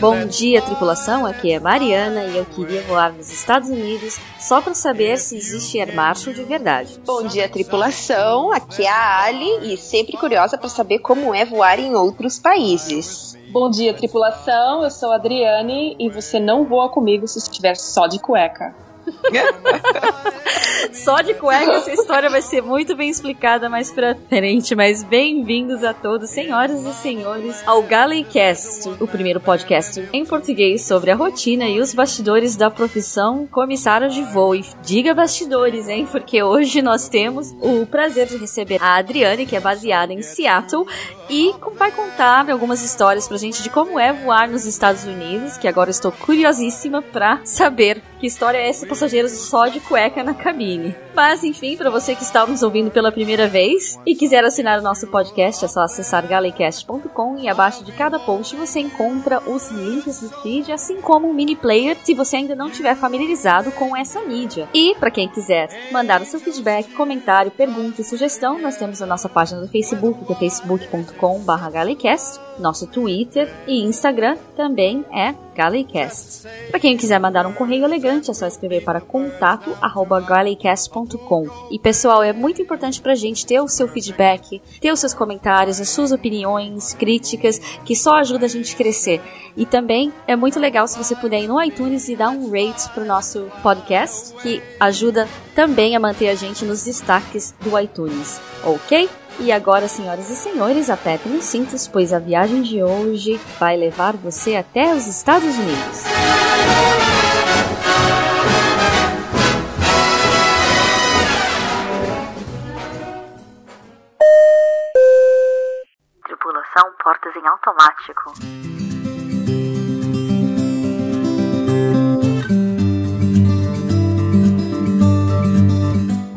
Bom dia, tripulação. Aqui é Mariana e eu queria voar nos Estados Unidos só para saber se existe Air Marshall de verdade. Bom dia, tripulação. Aqui é a Ali e sempre curiosa para saber como é voar em outros países. Bom dia, tripulação. Eu sou a Adriane e você não voa comigo se estiver só de cueca. Só de cueca essa história vai ser muito bem explicada mais pra frente, mas bem-vindos a todos, senhoras e senhores, ao Galeycast, o primeiro podcast em português sobre a rotina e os bastidores da profissão comissário de voo. E diga bastidores, hein? Porque hoje nós temos o prazer de receber a Adriane, que é baseada em Seattle, e vai contar algumas histórias pra gente de como é voar nos Estados Unidos, que agora estou curiosíssima pra saber que história é essa, passageiros só de cueca na cabine. Mas enfim, para você que está nos ouvindo pela primeira vez e quiser assinar o nosso podcast, é só acessar galecast.com e abaixo de cada post você encontra os links do feed, assim como um mini player, se você ainda não estiver familiarizado com essa mídia. E para quem quiser mandar o seu feedback, comentário, pergunta e sugestão, nós temos a nossa página do Facebook, que é facebook.com/galecast, nosso Twitter e Instagram também é Galecast. Para quem quiser mandar um correio elegante, é só escrever para contato@galecast.com. E pessoal, é muito importante pra gente ter o seu feedback, ter os seus comentários, as suas opiniões, críticas, que só ajuda a gente a crescer. E também é muito legal se você puder ir no iTunes e dar um rate pro nosso podcast, que ajuda também a manter a gente nos destaques do iTunes, ok? E agora, senhoras e senhores, apertem os cintos, pois a viagem de hoje vai levar você até os Estados Unidos. Tripulação, portas em automático.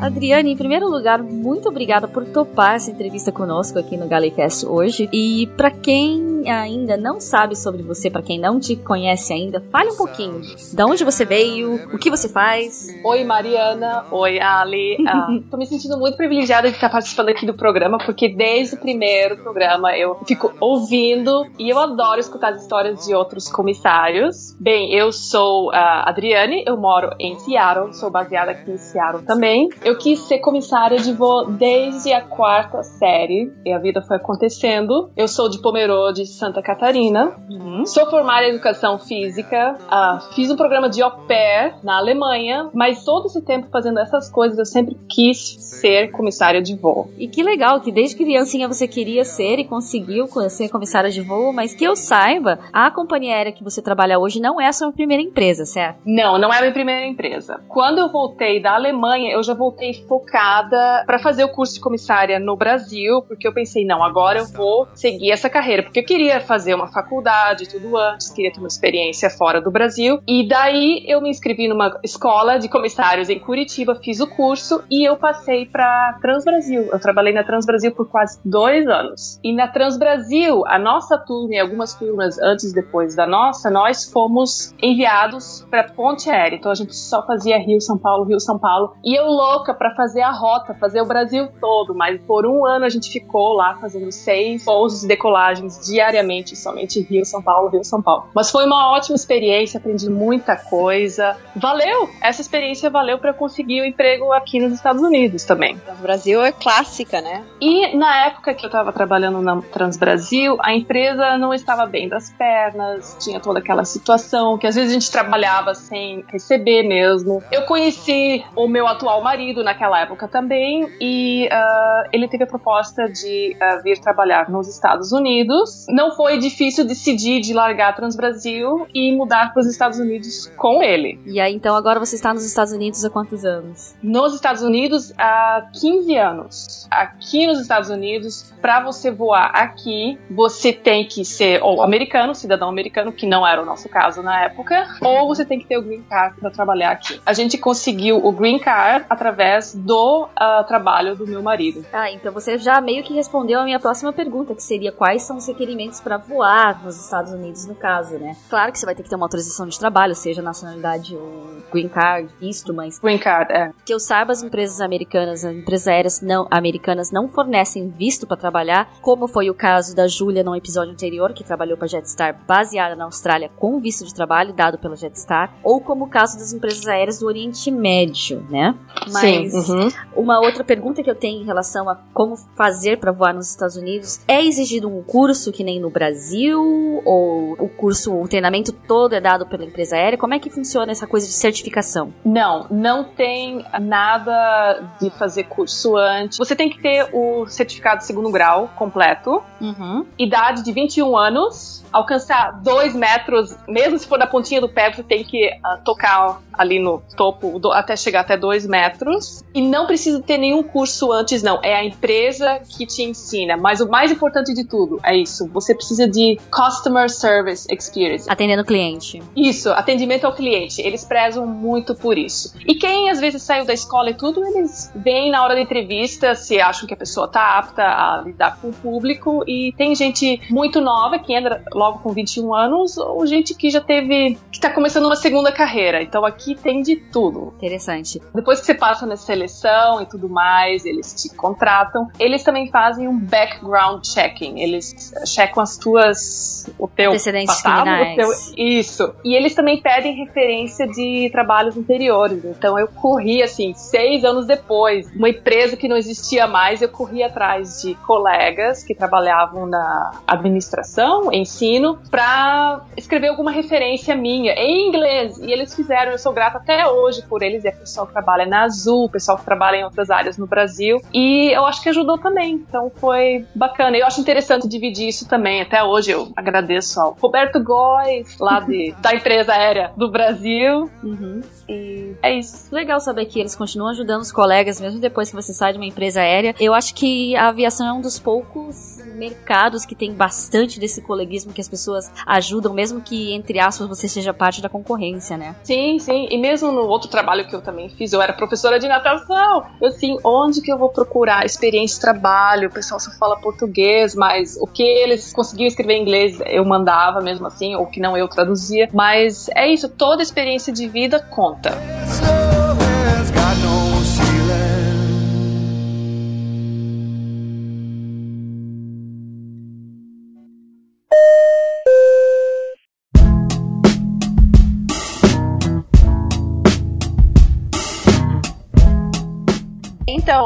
Adriane, em primeiro lugar, muito obrigada por topar essa entrevista conosco aqui no Galecast hoje. E para quem ainda não sabe sobre você, para quem não te conhece ainda, fale um pouquinho. De onde você veio, o que você faz. Oi, Mariana. Oi, Ali. Ah, tô me sentindo muito privilegiada de estar participando aqui do programa, porque desde o primeiro programa eu fico ouvindo e eu adoro escutar as histórias de outros comissários. Bem, eu sou a Adriane, eu moro em Seattle, sou baseada aqui em Seattle também. Eu quis ser comissária de voo desde a quarta série e a vida foi acontecendo. Eu sou de Pomerode, Santa Catarina. Uhum. Sou formada em educação física. ah, fiz um programa de au pair na Alemanha, mas todo esse tempo fazendo essas coisas eu sempre quis ser comissária de voo. E que legal que desde criancinha você queria ser e conseguiu ser comissária de voo, mas que eu saiba, a companhia aérea que você trabalha hoje não é a sua primeira empresa, certo? Não, não é a minha primeira empresa. Quando eu voltei da Alemanha, eu já voltei focada para fazer o curso de comissária no Brasil, porque eu pensei, não, agora eu vou seguir essa carreira, porque eu queria fazer uma faculdade tudo antes, queria ter uma experiência fora do Brasil. E daí eu me inscrevi numa escola de comissários em Curitiba, fiz o curso e eu passei para Transbrasil. Eu trabalhei na Transbrasil por quase dois anos. E na Transbrasil, a nossa turma e algumas turmas antes e depois da nossa, nós fomos enviados para Ponte Aérea. Então a gente só fazia Rio, São Paulo, Rio, São Paulo. E eu louca para fazer a rota, fazer o Brasil todo. Mas por um ano a gente ficou lá fazendo seis pousos e decolagens diariamente, somente Rio, São Paulo, Rio, São Paulo. Mas foi uma ótima experiência, aprendi muita coisa. Valeu! Essa experiência valeu para conseguir o emprego aqui nos Estados Unidos também. O Brasil é clássica, né? E na época que eu estava trabalhando na Transbrasil, a empresa não estava bem das pernas, tinha toda aquela situação que às vezes a gente trabalhava sem receber mesmo. Eu conheci o meu atual marido naquela época também e ah, ele teve a proposta de ah, vir trabalhar nos Estados Unidos. Não foi difícil decidir de largar Transbrasil e mudar para os Estados Unidos com ele. E aí, então, agora você está nos Estados Unidos há quantos anos? Nos Estados Unidos há 15 anos. Aqui nos Estados Unidos, para você voar aqui, você tem que ser ou americano, cidadão americano, que não era o nosso caso na época, ou você tem que ter o green card para trabalhar aqui. A gente conseguiu o green card através do ah, trabalho do meu marido. Ah, então você já meio que respondeu a minha próxima pergunta, que seria quais são os requerimentos para voar nos Estados Unidos, no caso, né? Claro que você vai ter que ter uma autorização de trabalho, seja nacionalidade ou green card, visto, mas. Green card, é. Que eu saiba, as empresas americanas, as empresas aéreas não, americanas não fornecem visto para trabalhar, como foi o caso da Júlia no episódio anterior, que trabalhou para Jetstar baseada na Austrália com visto de trabalho dado pela Jetstar, ou como o caso das empresas aéreas do Oriente Médio, né? Mas Sim. Uhum. uma outra pergunta que eu tenho em relação a como fazer para voar nos Estados Unidos é exigido um curso que nem no Brasil ou o curso, o treinamento todo é dado pela empresa aérea? Como é que funciona essa coisa de certificação? Não, não tem nada de fazer curso antes. Você tem que ter o certificado de segundo grau completo, Uhum. idade de 21 anos, alcançar 2 metros, mesmo se for da pontinha do pé, você tem que ah, tocar ali no topo do- até chegar até 2 metros. E não precisa ter nenhum curso antes, não. É a empresa que te ensina. Mas o mais importante de tudo é isso. Você precisa de Customer Service Experience. Atendendo o cliente. Isso, atendimento ao cliente. Eles prezam muito por isso. E quem às vezes saiu da escola e tudo, eles vêm na hora da entrevista se acham que a pessoa tá apta a lidar com o público. E tem gente muito nova que entra logo com 21 anos, ou gente que já teve. que tá começando uma segunda carreira. Então aqui tem de tudo. Interessante. Depois que você passa na seleção e tudo mais, eles te contratam. Eles também fazem um background checking. Eles checam as tuas. o teu passado, o teu- isso. E eles também pedem referência de trabalhos anteriores. Então eu corri, assim, seis anos depois, uma empresa que não existia mais, eu corri atrás de colegas que trabalhavam na administração, ensino, pra escrever alguma referência minha em inglês. E eles fizeram, eu sou grata até hoje por eles. E é pessoal que trabalha na Azul, pessoal que trabalha em outras áreas no Brasil. E eu acho que ajudou também. Então foi bacana. Eu acho interessante dividir isso também. Até hoje eu agradeço ao Roberto Góes, lá de, da empresa aérea do Brasil. Uhum. E é isso. Legal saber que eles continuam ajudando os colegas, mesmo depois que você sai de uma empresa aérea. Eu acho que a aviação é um dos poucos mercados que tem bastante desse coleguismo que as pessoas ajudam, mesmo que, entre aspas, você seja parte da concorrência, né? Sim, sim. E mesmo no outro trabalho que eu também fiz, eu era professora de natação. Eu assim, onde que eu vou procurar experiência de trabalho? O pessoal só fala português, mas o que eles conseguiam escrever em inglês eu mandava mesmo assim, ou que não eu traduzia. Mas é isso, toda experiência de vida conta.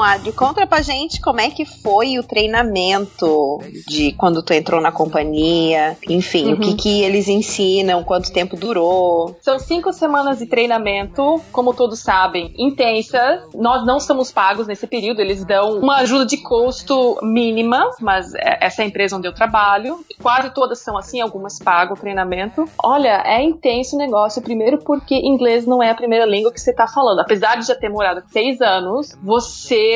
Adri, conta pra gente como é que foi o treinamento de quando tu entrou na companhia, enfim, o que que eles ensinam, quanto tempo durou. São cinco semanas de treinamento, como todos sabem, intensas. Nós não somos pagos nesse período, eles dão uma ajuda de custo mínima, mas é- essa é a empresa onde eu trabalho. Quase todas são assim, algumas pagam o treinamento. Olha, é intenso o negócio, primeiro porque inglês não é a primeira língua que você tá falando. Apesar de já ter morado seis anos, você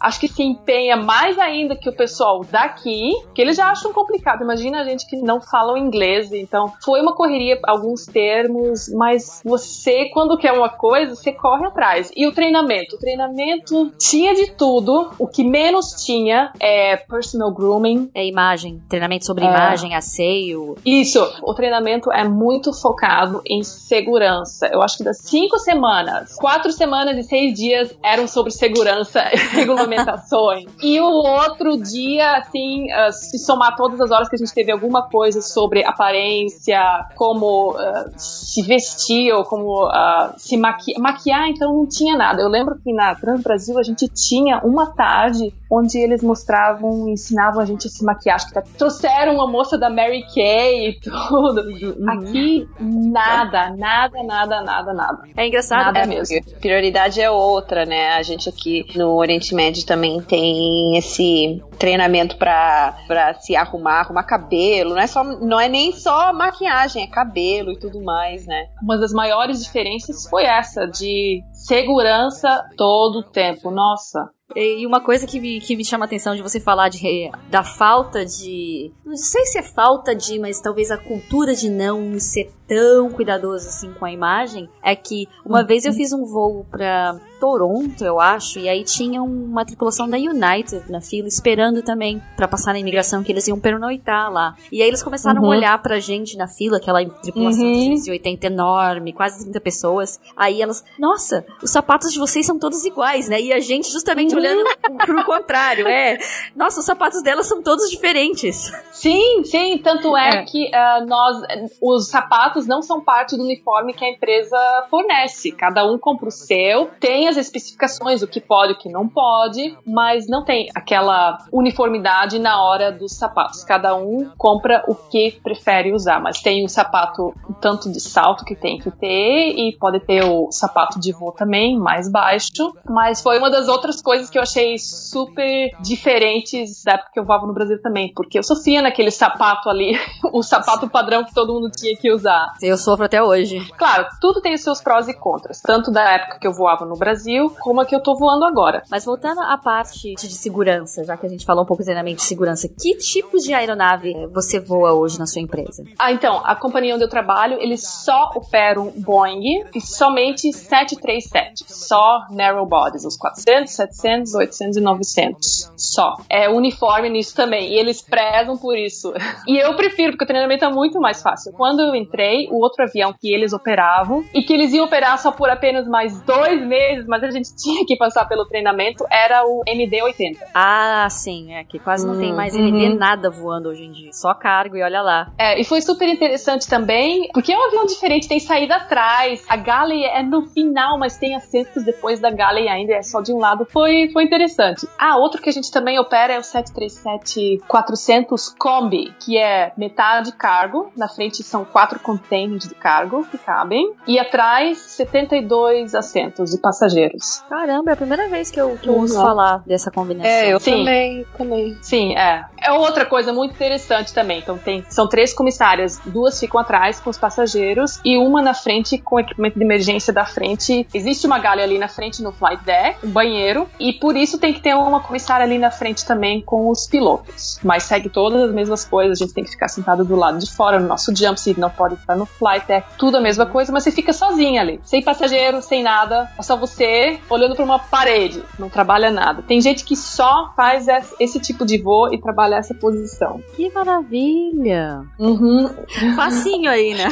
acho que se empenha mais ainda que o pessoal daqui, que eles já acham complicado. Imagina a gente que não fala o inglês. Então, foi uma correria, alguns termos, mas você, quando quer uma coisa, você corre atrás. E o treinamento? O treinamento tinha de tudo. O que menos tinha é personal grooming. É imagem, treinamento sobre É. imagem, asseio. Isso, o treinamento é muito focado em segurança. Eu acho que das cinco semanas, quatro semanas e seis dias eram sobre segurança regulamentações. e o outro dia, assim, ah, se somar todas as horas que a gente teve alguma coisa sobre aparência, como ah, se vestir ou como ah, se maquiar. Maquiar, então não tinha nada. Eu lembro que na Trans Brasil a gente tinha uma tarde onde eles mostravam, ensinavam a gente a se maquiar. Acho que até trouxeram uma moça da Mary Kay e tudo. Aqui, nada, nada, nada, nada, nada. É engraçado, Nada né? mesmo. Prioridade é outra, né? A gente aqui no Oriente Médio também tem esse treinamento pra se arrumar, arrumar cabelo. Não é, só, não é nem só maquiagem, é cabelo e tudo mais, né? Uma das maiores diferenças foi essa, de segurança todo o tempo. Nossa, E uma coisa que me, que me chama a atenção de você falar de, da falta de. Não sei se é falta de, mas talvez a cultura de não ser tão cuidadoso assim com a imagem é que uma vez eu fiz um voo pra Toronto, eu acho, e aí tinha uma tripulação da United na fila esperando também para passar na imigração que eles iam pernoitar lá. E aí eles começaram Uhum. a olhar pra gente na fila, aquela tripulação Uhum. de 280 enorme, quase 30 pessoas. Aí elas, nossa, os sapatos de vocês são todos iguais, né? E a gente justamente olhando pro contrário, é. Nossa, os sapatos delas são todos diferentes. Sim, sim, tanto é, É. que ah, nós, os sapatos não são parte do uniforme que a empresa fornece. Cada um compra o seu, tem as especificações, o que pode, o que não pode, mas não tem aquela uniformidade na hora dos sapatos. Cada um compra o que prefere usar, mas tem o sapato um tanto de salto que tem que ter e pode ter o sapato de voo também, mais baixo. Mas foi uma das outras coisas que eu achei super diferentes da época que eu voava no Brasil também, porque eu sofria naquele sapato ali, o sapato padrão que todo mundo tinha que usar. Eu sofro até hoje. Claro, tudo tem os seus prós e contras, tanto da época que eu voava no Brasil, como a que eu tô voando agora. Mas voltando à parte de segurança, já que a gente falou um pouco treinamento de segurança, que tipo de aeronave eh, você voa hoje na sua empresa? Ah, então, a companhia onde eu trabalho, eles só operam Boeing e somente 737. Só narrow bodies, os 400, 700, 800 e 900. Só. É uniforme nisso também. E eles prezam por isso. E eu prefiro, porque o treinamento é muito mais fácil. Quando eu entrei, o outro avião que eles operavam, e que eles iam operar só por apenas mais dois meses, mas a gente tinha que passar pelo treinamento, era o MD-80. Ah, sim, é que quase não tem mais MD uhum. nada voando hoje em dia. Só cargo e olha lá. É, e foi super interessante também, porque é um avião diferente, tem saída atrás. A galley é no final, mas tem assentos depois da galley ainda, é só de um lado. Foi, foi interessante. Ah, outro que a gente também opera é o 737-400 Combi, que é metade cargo. Na frente são quatro containers de cargo que cabem. E atrás, 72 assentos de passageiros. Caramba, é a primeira vez que eu, que eu ouço falar dessa combinação. É, eu Sim. também, também. Sim, é. É outra coisa muito interessante também. Então tem, são três comissárias, duas ficam atrás com os passageiros e uma na frente com equipamento de emergência da frente. Existe uma galha ali na frente no flight deck, um banheiro, e por isso tem que ter uma comissária ali na frente também com os pilotos. Mas segue todas as mesmas coisas, a gente tem que ficar sentado do lado de fora, no nosso jump seat, não pode estar no flight deck, tudo a mesma coisa, mas você fica sozinha ali, sem passageiro, sem nada, é só você olhando para uma parede, não trabalha nada. Tem gente que só faz es- esse tipo de voo e trabalha essa posição. Que maravilha! Uhum. Facinho aí, né?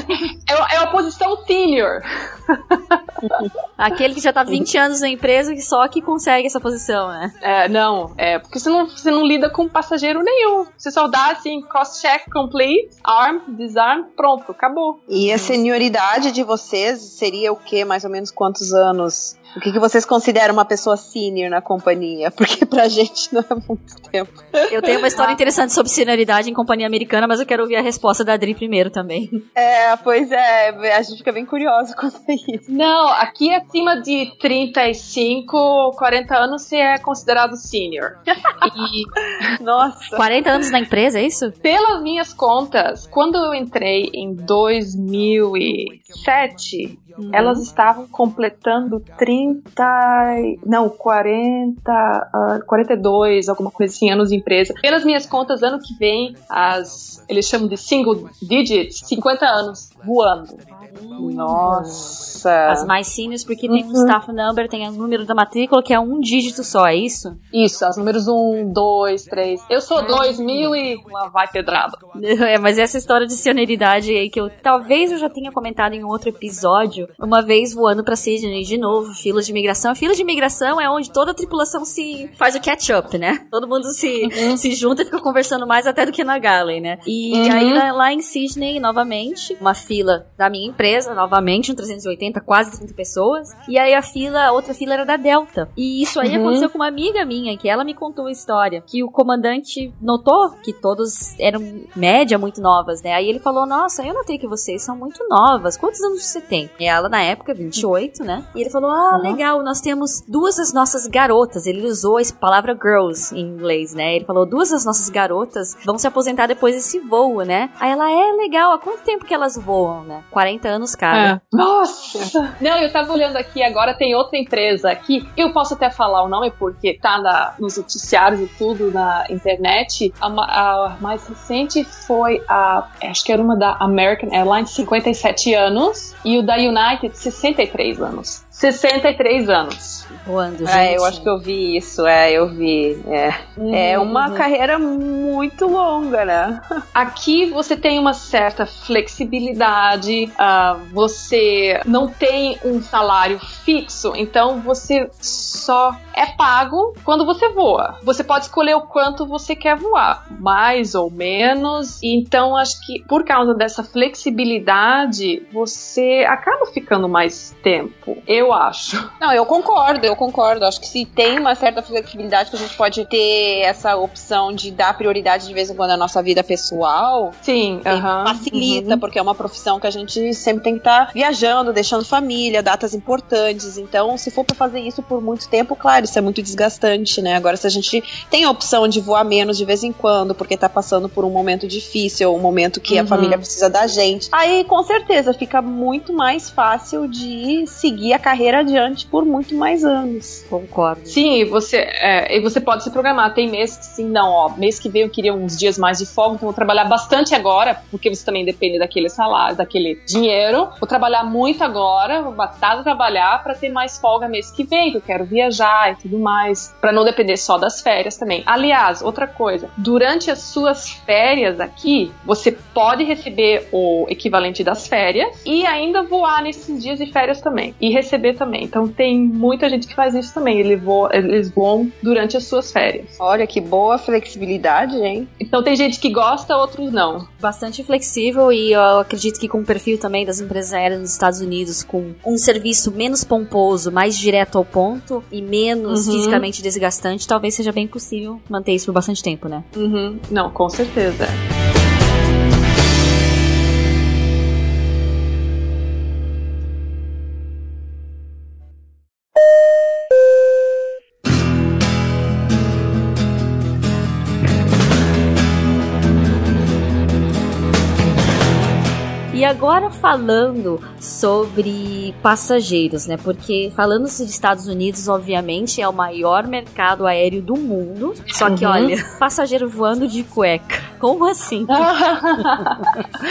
É, é a posição senior. Aquele que já tá 20 anos na empresa e só que consegue essa posição, né? É, não, é porque você não, você não lida com passageiro nenhum. Você só dá assim, cross-check complete, arm, disarm, pronto, acabou. E a senioridade de vocês seria o quê? Mais ou menos quantos anos? O que, que vocês consideram uma pessoa senior na companhia? Porque pra gente não é muito tempo. Eu tenho uma história interessante sobre senioridade em companhia americana, mas eu quero ouvir a resposta da Adri primeiro também. É, pois é, a gente fica bem curioso quanto a isso. Não, aqui acima de 35, 40 anos você é considerado senior. E Nossa. 40 anos na empresa, é isso? pelas minhas contas, quando eu entrei em 2007, elas estavam completando 30, e- não, 40, ah, 42, alguma coisa assim, anos de empresa. Pelas minhas contas, ano que vem, as eles chamam de single digits, 50 anos voando. Nossa. As mais seniors, porque tem um staff number, tem o número da matrícula, que é um dígito só, é isso? Isso, os números 1, 2, 3. Eu sou 2000 e lá vai pedrada. É, mas essa história de senioridade aí que eu talvez eu já tenha comentado em outro episódio, uma vez voando pra Sydney de novo, fila de imigração. A fila de imigração é onde toda a tripulação se faz o catch-up, né? Todo mundo se, se junta e fica conversando mais até do que na Galley, né? E Uhum. aí lá, lá em Sydney, novamente, uma fila da minha empresa, novamente, um 380, quase 30 pessoas. E aí a fila, a outra fila era da Delta. E isso aí Uhum. aconteceu com uma amiga minha, que ela me contou a história, que o comandante notou que todos eram média muito novas, né? Aí ele falou: Nossa, eu notei que vocês são muito novas. Quantos anos você tem? E ela, na época, 28, né? E ele falou: Ah, legal, nós temos duas das nossas garotas. Ele usou a palavra girls em inglês, né? Ele falou: Duas das nossas garotas vão se aposentar depois desse voo, né? Aí ela: É legal, há quanto tempo que elas voam, né? 40 anos cada. É. Nossa! Nossa! Não, eu tava olhando aqui, agora tem outra empresa aqui. Eu posso até falar o nome porque tá na, nos noticiários e tudo na internet. A, a, mais recente foi a. Acho que era uma da American Airlines, 57 anos. E o da United, 63 anos. 63 anos. Voando, gente. É, eu acho que eu vi isso, é, eu vi. É, é uma carreira muito longa, né? Aqui você tem uma certa flexibilidade, ah, você não tem um salário fixo, então você só é pago quando você voa. Você pode escolher o quanto você quer voar, mais ou menos. Então acho que por causa dessa flexibilidade, você acaba ficando mais tempo. Eu acho. Não, eu concordo, eu concordo. Acho que se tem uma certa flexibilidade que a gente pode ter essa opção de dar prioridade de vez em quando à nossa vida pessoal, Sim, aham. facilita, porque é uma profissão que a gente sempre tem que estar viajando, deixando família, datas importantes. Então, se for pra fazer isso por muito tempo, claro, isso é muito desgastante, né? Agora, se a gente tem a opção de voar menos de vez em quando, porque tá passando por um momento difícil, um momento que a Uhum. família precisa da gente, aí com certeza fica muito mais fácil de seguir a carreira adiante por muito mais anos. Concordo. Sim, e você, é, e você pode se programar. Tem mês que sim, não, ó, mês que vem eu queria uns dias mais de folga, então vou trabalhar bastante agora, porque você também depende daquele salário, daquele dinheiro. Vou trabalhar muito agora, vou batalhar trabalhar para ter mais folga mês que vem, que eu quero viajar e tudo mais, para não depender só das férias também. Aliás, outra coisa, durante as suas férias aqui, você pode receber o equivalente das férias e ainda voar nesses dias de férias também e receber também. Então tem muita gente que faz isso também. Eles voam, eles voam durante as suas férias. Olha que boa flexibilidade, hein? Então tem gente que gosta, outros não. Bastante flexível e eu acredito que com o perfil também das empresas aéreas nos Estados Unidos, com um serviço menos pomposo, mais direto ao ponto e menos Uhum. fisicamente desgastante, talvez seja bem possível manter isso por bastante tempo, né? Uhum. Não, com certeza. Agora falando sobre passageiros, né? Porque falando-se de Estados Unidos, obviamente, é o maior mercado aéreo do mundo. Só que, Uhum. olha, passageiro voando de cueca. Como assim?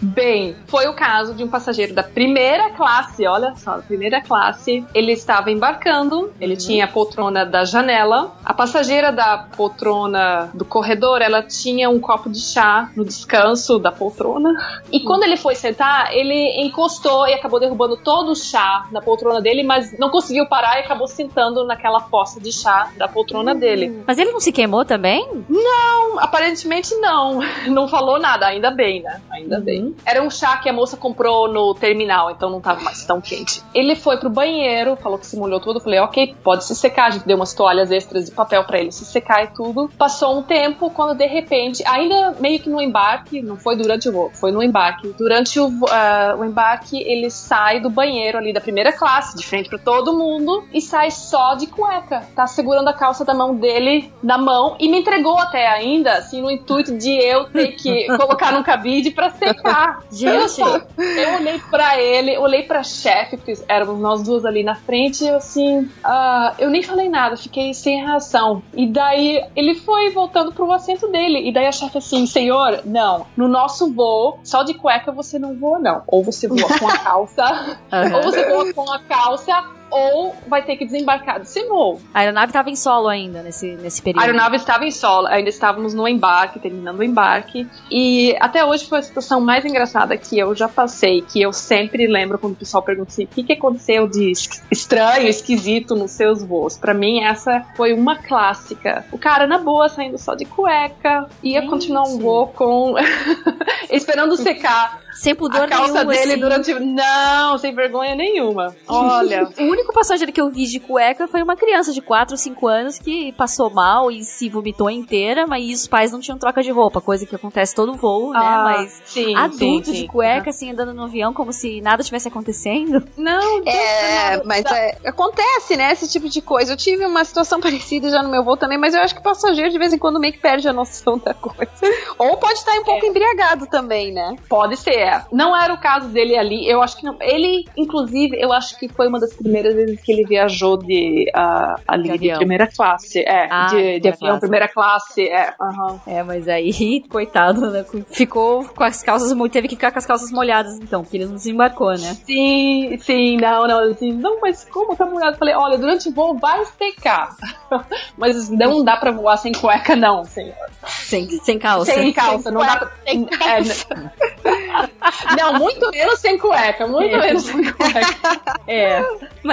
Bem, foi o caso de um passageiro da primeira classe, olha só, primeira classe. Ele estava embarcando, ele tinha a poltrona da janela. A passageira da poltrona do corredor, ela tinha um copo de chá no descanso da poltrona. E quando ele foi sentar, ele encostou e acabou derrubando todo o chá na poltrona dele, mas não conseguiu parar e acabou sentando naquela poça de chá da poltrona dele. Mas ele não se queimou também? Não, aparentemente não. Não falou nada, ainda bem, né? Ainda bem. Era um chá que a moça comprou no terminal, então não tava mais tão quente. Ele foi pro banheiro, falou que se molhou tudo. Eu falei, ok, pode se secar. A gente deu umas toalhas extras de papel pra ele se secar e tudo. Passou um tempo, quando de repente, ainda meio que no embarque, não foi durante o voo, foi no embarque. Durante o, vo- ah, o embarque, ele sai do banheiro ali da primeira classe, de frente pra todo mundo, e sai só de cueca. Tá segurando a calça da mão dele na mão e me entregou até ainda, assim, no intuito de eu ter que colocar num cabide pra secar. Gente. Eu, olhei pra ele, olhei pra chefe, porque éramos nós duas ali na frente, e eu assim, ah, eu nem falei nada, fiquei sem reação. E daí ele foi voltando pro assento dele, e daí a chefe assim, senhor, não, no nosso voo, só de cueca você não voa, não. Ou você voa com a calça, Aham. ou você voa com a calça, ou vai ter que desembarcar desse voo. A aeronave tava em solo ainda nesse, nesse A período. aeronave estava em solo, ainda estávamos no embarque, terminando o embarque. E até hoje foi a situação mais engraçada que eu já passei, que eu sempre lembro quando o pessoal pergunta assim: o que, que aconteceu de es- estranho, esquisito nos seus voos? Pra mim, essa foi uma clássica. O cara, na boa, saindo só de cueca, ia Gente. continuar um voo com. esperando secar Sem pudor a calça nenhum, dele assim. durante. Não, sem vergonha nenhuma. Olha. O único passageiro que eu vi de cueca foi uma criança de 4 ou 5 anos que passou mal e se vomitou inteira, mas os pais não tinham troca de roupa, coisa que acontece todo voo, né? Ah, Mas sim, adulto sim, de sim. cueca, assim, andando no avião como se nada tivesse acontecendo. Não, É, mas é, acontece, né? Esse tipo de coisa. Eu tive uma situação parecida já no meu voo também, mas eu acho que o passageiro de vez em quando meio que perde a noção da coisa. Ou pode estar um pouco embriagado também, né? Pode ser, É, não era o caso dele ali. Eu acho que não. Ele, inclusive, eu acho que foi uma das primeiras vezes que ele viajou de uh, ali de, de, primeira classe. É, ah, de, de avião, classe. primeira classe. É, uhum. é, mas aí, coitado, né? Ficou com as calças. Teve que ficar com as calças molhadas, então, porque ele não desembarcou, né? Sim, sim, não, não. Assim, não, mas como tá molhado? Falei, olha, durante o voo vai secar. mas não dá pra voar sem cueca, não, senhor. Sem, sem calça. Sem calça, sem não cueca, dá pra. Sem é, não, muito menos sem cueca, muito é. menos sem cueca. É.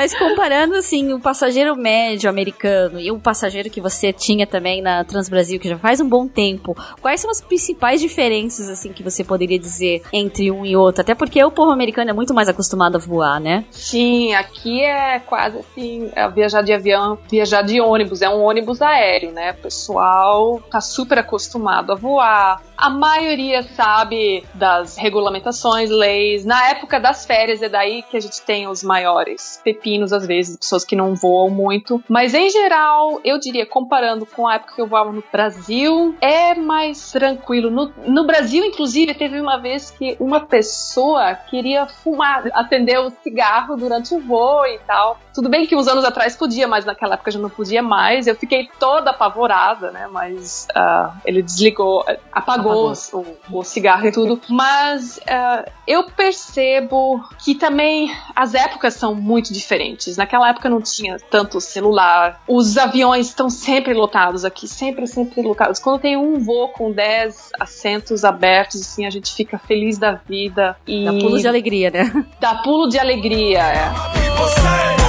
Mas comparando, assim, o passageiro médio americano e o passageiro que você tinha também na Transbrasil, que já faz um bom tempo, quais são as principais diferenças, assim, que você poderia dizer entre um e outro? Até porque o povo americano é muito mais acostumado a voar, né? Sim, aqui é quase assim, é viajar de avião, viajar de ônibus, é um ônibus aéreo, né? O pessoal tá super acostumado a voar. A maioria sabe das regulamentações, leis. Na época das férias é daí que a gente tem os maiores pepinos, às vezes, pessoas que não voam muito. Mas em geral, eu diria, comparando com a época que eu voava no Brasil, é mais tranquilo. No, no Brasil, inclusive, teve uma vez que uma pessoa queria fumar, acender o cigarro durante o voo e tal. Tudo bem que uns anos atrás podia, mas naquela época já não podia mais. Eu fiquei toda apavorada, né? Mas uh, ele desligou, apagou, apagou. O, o, cigarro e tudo. Mas uh, eu percebo que também as épocas são muito diferentes. Naquela época não tinha tanto celular. Os aviões estão sempre lotados aqui, sempre, sempre lotados. Quando tem um voo com 10 assentos abertos, assim, a gente fica feliz da vida. E... Dá pulo de alegria, né? Dá pulo de alegria, é.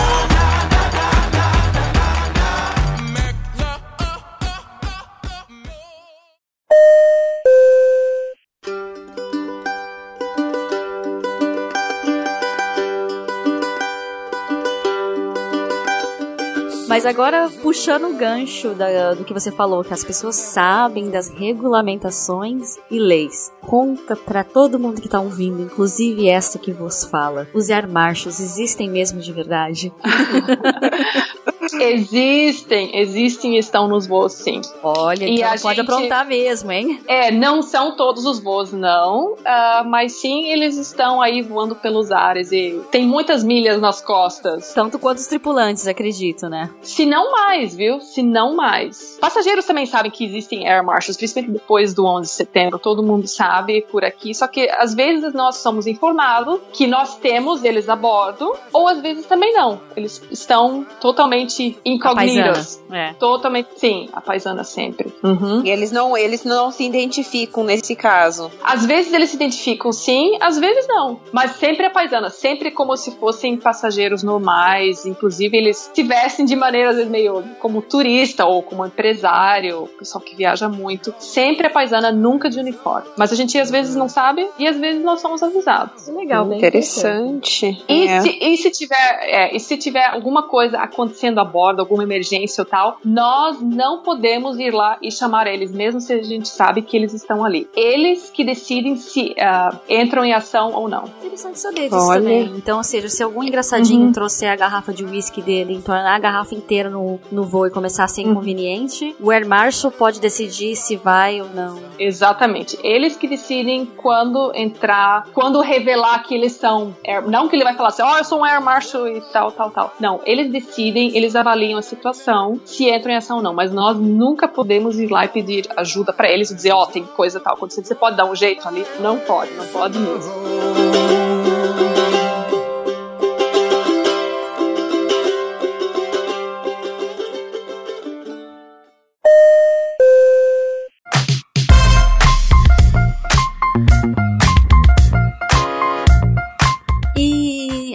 Mas agora, puxando o gancho da, do que você falou, que as pessoas sabem das regulamentações e leis. Conta para todo mundo que tá ouvindo, inclusive essa que vos fala. Os air marshals existem mesmo de verdade? Existem, existem e estão nos voos, sim. Olha, e então pode gente, aprontar mesmo, hein? É, não são todos os voos, não. Uh, mas sim, eles estão aí voando pelos ares e tem muitas milhas nas costas. Tanto quanto os tripulantes, acredito, né? Se não mais, viu? Se não mais. Passageiros também sabem que existem air marshals, principalmente depois do 11 de setembro. Todo mundo sabe por aqui. Só que às vezes nós somos informados que nós temos eles a bordo, ou às vezes também não. Eles estão totalmente incógnitos. É. Totalmente, sim, a paisana sempre. Uhum. E eles não, eles não se identificam nesse caso. Às vezes eles se identificam sim, às vezes não. Mas sempre a paisana, sempre como se fossem passageiros normais. Inclusive, eles se vestem de maneira, às vezes, meio como turista ou como empresário, pessoal que viaja muito. Sempre a paisana, nunca de uniforme. Mas a gente às vezes não sabe e às vezes nós somos avisados. Legal, bem interessante. E, é. se, e se tiver, é, e se tiver alguma coisa acontecendo a bordo, alguma emergência ou tal, nós não podemos ir lá e chamar eles, mesmo se a gente sabe que eles estão ali. Eles que decidem se uh, entram em ação ou não. Interessante saber disso Olha. também. Então, ou seja, se algum engraçadinho uhum. trouxer a garrafa de uísque dele, entornar a garrafa inteira no, no voo e começar a ser uhum. inconveniente, o Air Marshal pode decidir se vai ou não. Exatamente. Eles que decidem quando entrar, quando revelar que eles são. Air, não que ele vai falar assim, ó, oh, eu sou um Air Marshal e tal, tal, tal. Não, eles decidem, eles avaliam a situação, se entram em ação ou não. Mas nós nunca podemos ir lá e pedir ajuda para eles e dizer, ó, oh, tem coisa tal acontecendo, você pode dar um jeito ali? Não pode, não pode mesmo.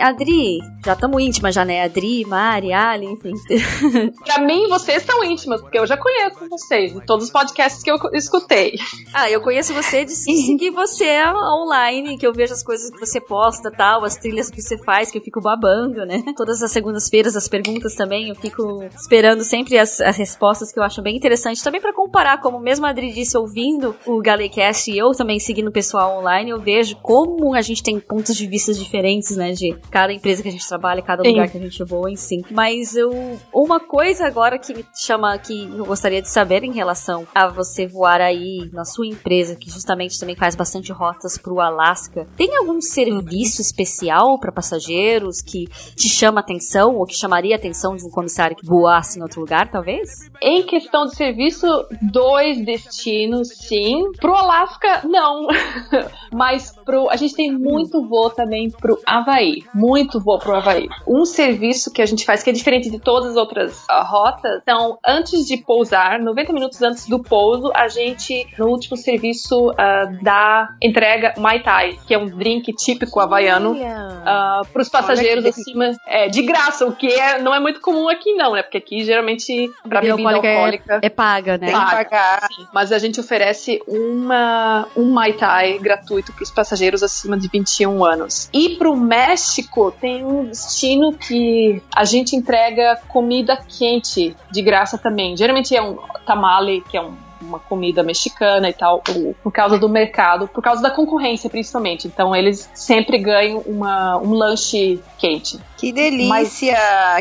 Adri, já estamos íntimas já, né? Adri, Mari, Ali, enfim. pra mim, vocês são íntimas, porque eu já conheço vocês, de todos os podcasts que eu escutei. Ah, eu conheço você de seguir você online, que eu vejo as coisas que você posta tal, as trilhas que você faz, que eu fico babando, né? Todas as segundas-feiras, as perguntas também, eu fico esperando sempre as, as respostas que eu acho bem interessante. Também para comparar, como mesmo a Adri disse, ouvindo o Galecast e eu também seguindo o pessoal online, eu vejo como a gente tem pontos de vista diferentes, né? De cada empresa que a gente trabalha, cada Sim. lugar que a gente voa em si. Mas eu. Uma coisa agora que me chama, que eu gostaria de saber em relação a você voar aí na sua empresa, que justamente também faz bastante rotas pro Alasca. Tem algum serviço especial para passageiros que te chama atenção ou que chamaria a atenção de um comissário que voasse em outro lugar, talvez? Em questão de serviço, dois destinos, sim. Pro Alasca, não. Mas pro, a gente tem muito voo também pro Havaí. Muito voo pro Havaí. Um serviço que a gente faz que é diferente de todas as outras ah, rotas. Então, antes de pousar, 90 minutos antes do pouso, a gente, no último serviço, ah, dá entrega Mai Tai, que é um drink típico havaiano. Olha. para os passageiros acima é, de graça, o que é, não é muito comum aqui não, né? Porque aqui geralmente para Bebida bebida alcoólica é- alcoólica É paga, né? Paga. pagar. Sim, mas a gente oferece uma, um Mai Tai gratuito para os passageiros acima de 21 anos. E para o México tem um destino que a gente entrega comida quente de graça também. Geralmente é um tamale, que é um uma comida mexicana e tal, por causa do mercado, por causa da concorrência principalmente. Então eles sempre ganham uma, um lanche quente. Que delícia,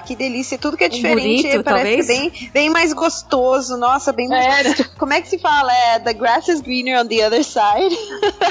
que delícia. Tudo que é diferente burrito, parece talvez? bem, bem mais gostoso. Nossa, bem mais É. gostoso. Como é que se fala? É, the grass is greener on the other side.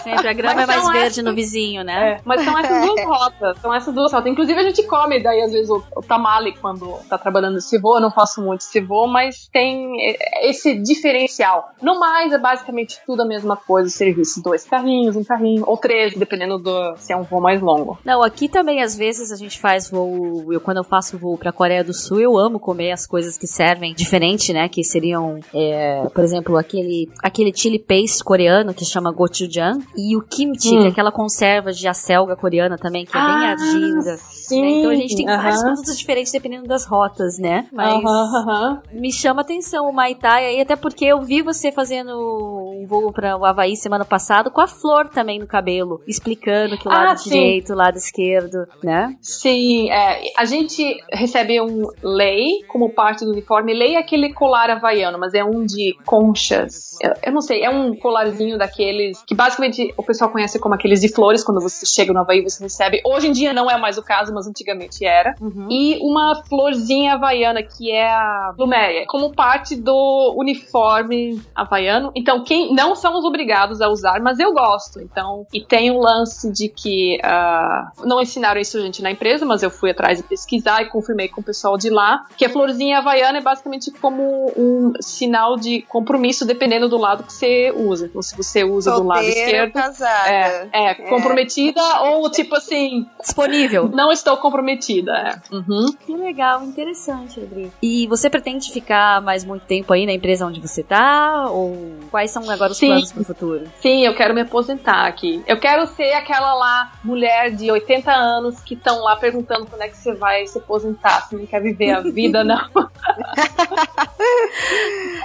Sempre a grama é Mas mais é verde assim. no vizinho, né? É, mas são essas duas rotas, são essas duas rotas. Inclusive a gente come daí às vezes o, o tamale quando tá trabalhando esse voo, eu não faço muito esse voo, mas tem eh, esse diferencial. No mais, é basicamente tudo a mesma coisa, o serviço, dois carrinhos, um carrinho, ou três, dependendo do se é um voo mais longo. Não, aqui também às vezes a gente faz voo. Eu, quando eu faço voo pra Coreia do Sul, eu amo comer as coisas que servem diferente, né? Que seriam, é, por exemplo, aquele, aquele chili paste coreano que chama gochujang e o kimchi, Hum. que é aquela conserva de acelga coreana também, que é bem Ah, ardida. né? Sim, Então a gente tem vários aham. produtos diferentes dependendo das rotas, né? Mas Aham, aham. me chama atenção o Mai Tai aí, até porque eu vi você fazendo um voo para o Havaí semana passada com a flor também no cabelo, explicando que o Ah, lado sim. direito, o lado esquerdo, né? Sim, é, a gente recebe um lei como parte do uniforme. Lei é aquele colar havaiano, mas é um de conchas. Eu, eu não sei, é um colarzinho daqueles que basicamente o pessoal conhece como aqueles de flores. Quando você chega no Havaí, você recebe. Hoje em dia não é mais o caso, mas antigamente era. Uhum. E uma florzinha havaiana, que é a pluméria, como parte do uniforme havaiano. Então, quem não somos obrigados a usar, mas eu gosto. Então, e tem um lance de que ah, não ensinaram isso a gente na empresa, mas eu fui atrás de pesquisar e confirmei com o pessoal de lá que a florzinha havaiana é basicamente como um sinal de compromisso, dependendo do lado que você usa. Então, se você usa do lado esquerdo. casada. É, é, comprometida ou tipo assim, Disponível. não estou comprometida. É. Uhum. Que legal, interessante, Adri. E você pretende ficar mais muito tempo aí na empresa onde você tá? Ou quais são agora os Sim. planos pro futuro? Sim, eu quero me aposentar aqui. Eu quero ser aquela lá mulher de 80 anos que estão lá perguntando quando é que você vai se aposentar, se não quer viver a vida, não.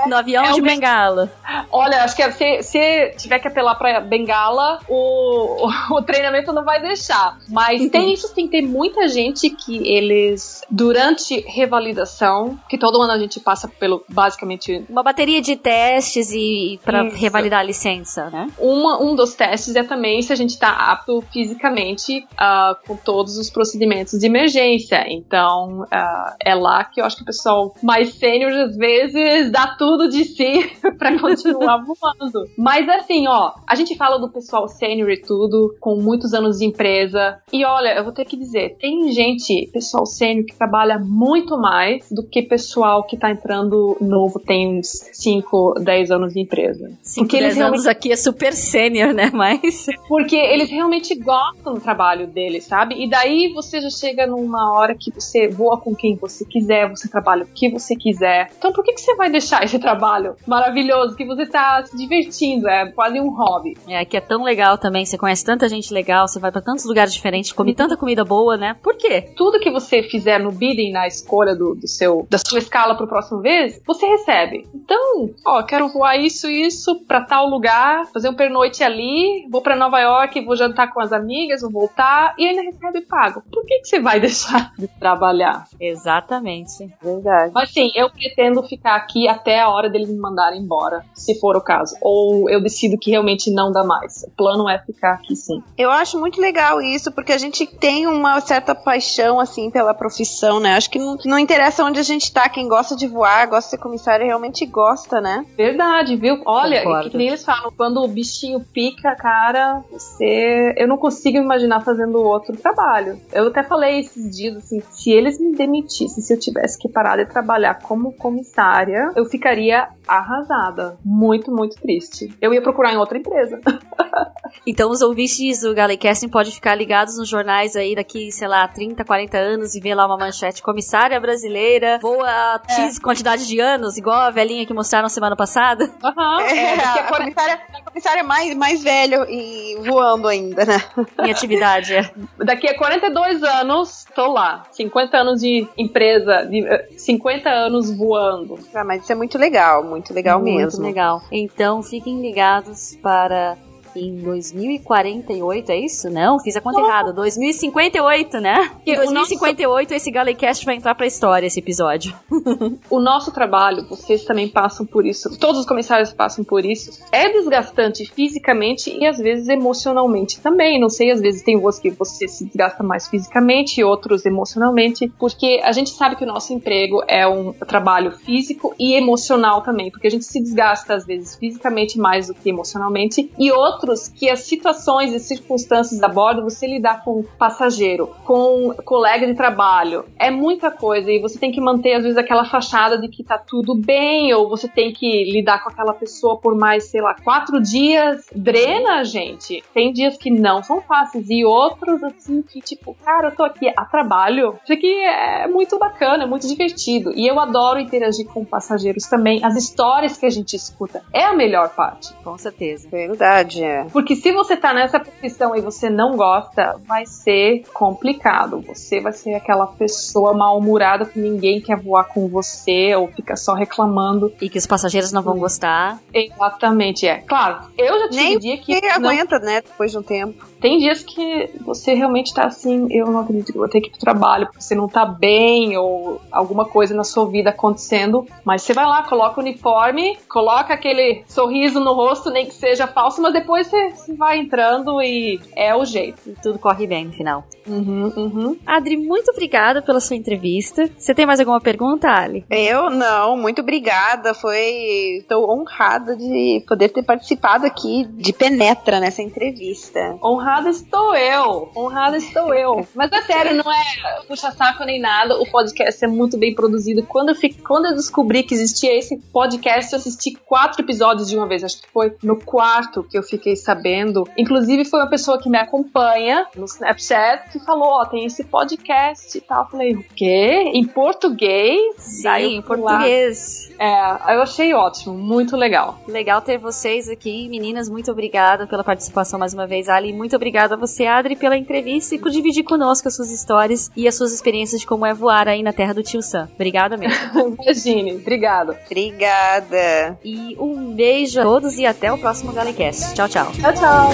No avião é de um- bengala. Olha, acho que se, se tiver que apelar pra bengala, o, o, o treinamento não vai deixar. Mas tem isso, tem tem muita gente que eles, durante revalidação, que todo ano a gente passa pelo, basicamente, Uma bateria de testes e para revalidar a licença, né? Uma, um dos testes é também se a gente está apto fisicamente ah, com todos os procedimentos de emergência. Então, ah, é lá que eu acho que o pessoal mais sênior, às vezes, dá tudo de si para continuar voando. Mas assim, ó, a gente fala do pessoal sênior e tudo, com muitos anos de empresa. E olha, eu vou ter que dizer, tem gente, pessoal sênior, que trabalha muito mais do que pessoal que tá entrando novo, tem uns 5, 10 anos de empresa. 5, Porque eles 10 anos aqui é super sênior, né? Mas Porque eles realmente gostam do trabalho deles, sabe? E daí você já chega numa hora que você voa com quem você quiser, você trabalha o que você quiser. Então por que, que você vai deixar esse trabalho maravilhoso que você tá se divertindo? É quase um hobby. é, aqui é tão legal também, você conhece tanta gente legal, você vai pra tantos lugares diferentes, come tanta comida boa, né? Por quê? Tudo que você fizer no bidding, na escolha do, do seu, da sua escala pro próximo vez, você recebe. Então, ó, quero voar isso e isso pra tal lugar, fazer um pernoite ali, vou pra Nova York, vou jantar com as amigas, vou voltar e ainda recebe pago. Por que, que você vai vai deixar de trabalhar. Exatamente. Verdade. Mas sim, eu pretendo ficar aqui até a hora deles me mandarem embora, se for o caso. Ou eu decido que realmente não dá mais. O plano é ficar aqui sim. Eu acho muito legal isso, porque a gente tem uma certa paixão, assim, pela profissão, né? Acho que não, não interessa onde a gente tá, quem gosta de voar, gosta de ser comissário, realmente gosta, né? Verdade, viu? Olha, Concordo. que nem eles falam, quando o bichinho pica, cara, você. Eu não consigo imaginar fazendo outro trabalho. Eu até falei esses dias, assim, se eles me demitissem, se eu tivesse que parar de trabalhar como comissária, eu ficaria arrasada. Muito, muito triste. Eu ia procurar em outra empresa. Então os ouvintes do Galecasting podem ficar ligados nos jornais aí daqui, sei lá, 30, 40 anos e ver lá uma manchete comissária brasileira voa X quantidade de anos, igual a velhinha que mostraram semana passada. Aham. É, daqui a a 40 comissária, a comissária mais, mais velho e voando ainda, né? Em atividade. é. Daqui a 42 anos, tô lá. 50 anos de empresa, de, eh, 50 anos voando. Ah, mas isso é muito legal, muito legal Muito mesmo. legal. Então fiquem ligados para em 2048, é isso? Não, fiz a conta errada. 2058, né? Em E o 2058 esse Galecast vai entrar pra história, esse episódio. O nosso trabalho, vocês também passam por isso, todos os comissários passam por isso, é desgastante fisicamente e às vezes emocionalmente também. Não sei, às vezes tem voos que você se desgasta mais fisicamente e outros emocionalmente, porque a gente sabe que o nosso emprego é um trabalho físico e emocional também, porque a gente se desgasta às vezes fisicamente mais do que emocionalmente e outros que as situações e circunstâncias a bordo você lidar com passageiro, com colega de trabalho, é muita coisa e você tem que manter às vezes aquela fachada de que tá tudo bem ou você tem que lidar com aquela pessoa por mais, sei lá, quatro dias, drena a gente. Tem dias que não são fáceis e outros assim que tipo, cara, eu tô aqui a trabalho. Isso aqui é muito bacana, é muito divertido e eu adoro interagir com passageiros também. As histórias que a gente escuta é a melhor parte. Com certeza. Verdade, é. Porque se você tá nessa profissão e você não gosta, vai ser complicado. Você vai ser aquela pessoa mal-humorada que ninguém quer voar com você ou fica só reclamando. E que os passageiros não vão gostar. Exatamente, é. Claro, eu já tive Nem dia que. não- aguenta, né, depois de um tempo. Tem dias que você realmente tá assim, eu não acredito que eu vou ter que ir pro trabalho, porque você não tá bem, ou alguma coisa na sua vida acontecendo. Mas você vai lá, coloca o uniforme, coloca aquele sorriso no rosto, nem que seja falso, mas depois você, você vai entrando e é o jeito. E tudo corre bem no final. Uhum, uhum. Adri, muito obrigada pela sua entrevista. Você tem mais alguma pergunta, Ali? Eu não, muito obrigada. Foi. Estou honrada de poder ter participado aqui de Penetra nessa entrevista. Honrada estou eu. Honrada estou eu. Mas é sério, não é puxa-saco nem nada. O podcast é muito bem produzido. Quando eu, fi- quando eu descobri que existia esse podcast, eu assisti quatro episódios de uma vez. Acho que foi no quarto que eu fiquei sabendo. Inclusive, foi uma pessoa que me acompanha no Snapchat que falou: Ó, tem esse podcast e tal. Eu falei: O quê? Em português? Sim, em fui lá. português. É, eu achei ótimo. Muito legal. Legal ter vocês aqui, meninas. Muito obrigada pela participação mais uma vez, Ali. Muito obrigada a você, Adri, pela entrevista e por dividir conosco as suas histórias e as suas experiências de como é voar aí na terra do tio Sam. Obrigada mesmo. Imagine. Obrigado. Obrigada. e um beijo a todos e até o próximo Galecast. Tchau, tchau. Tchau, tchau.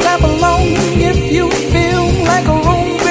Clap along if you feel like a room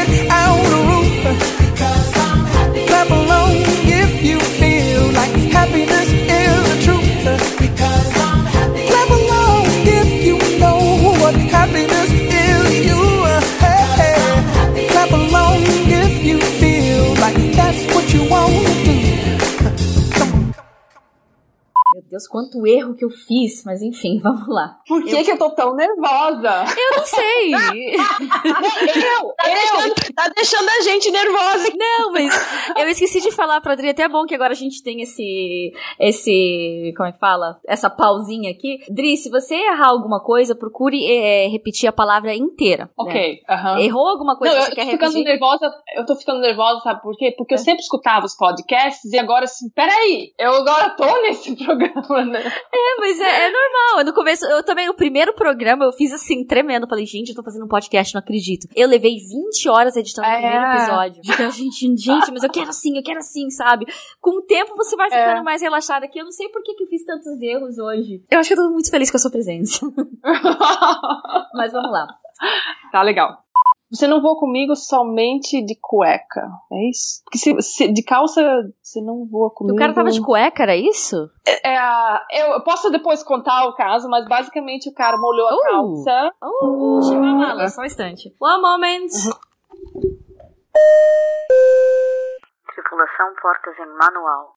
Deus, quanto erro que eu fiz, mas enfim, vamos lá. Por que, que eu tô tão nervosa? Eu não sei. Eu, tá, deixando, tá deixando a gente nervosa. Não, mas eu esqueci de falar pra Adri, até é bom que agora a gente tem esse, esse, como é que fala? Essa pausinha aqui. Dri, se você errar alguma coisa, procure é, repetir a palavra inteira. né? Ok, aham. Errou alguma coisa Não, que eu você tô quer ficando repetir? nervosa, eu tô ficando nervosa, sabe por quê? Porque eu sempre escutava os podcasts e agora assim, peraí, eu agora tô nesse programa, né? É, mas é, é normal. No começo, eu também, o primeiro programa, eu fiz assim, tremendo. Falei, gente, eu tô fazendo um podcast, não acredito. Eu levei 20 horas editando o É. primeiro episódio. Então, gente, gente, mas eu quero assim, eu quero assim, sabe? Com o tempo você vai ficando É. mais relaxada aqui. Eu não sei por que, que eu fiz tantos erros hoje. Eu acho que eu tô muito feliz com a sua presença. Mas vamos lá. tá legal. Você não voa comigo somente de cueca. É isso? Porque se, se- de calça você não voa comigo. O cara tava de cueca, era isso? É, a- eu, posso depois contar o caso, mas basicamente o cara molhou a Uh. calça. Oh, chama a mala, só um instante. One moment. Tripulação portas em manual.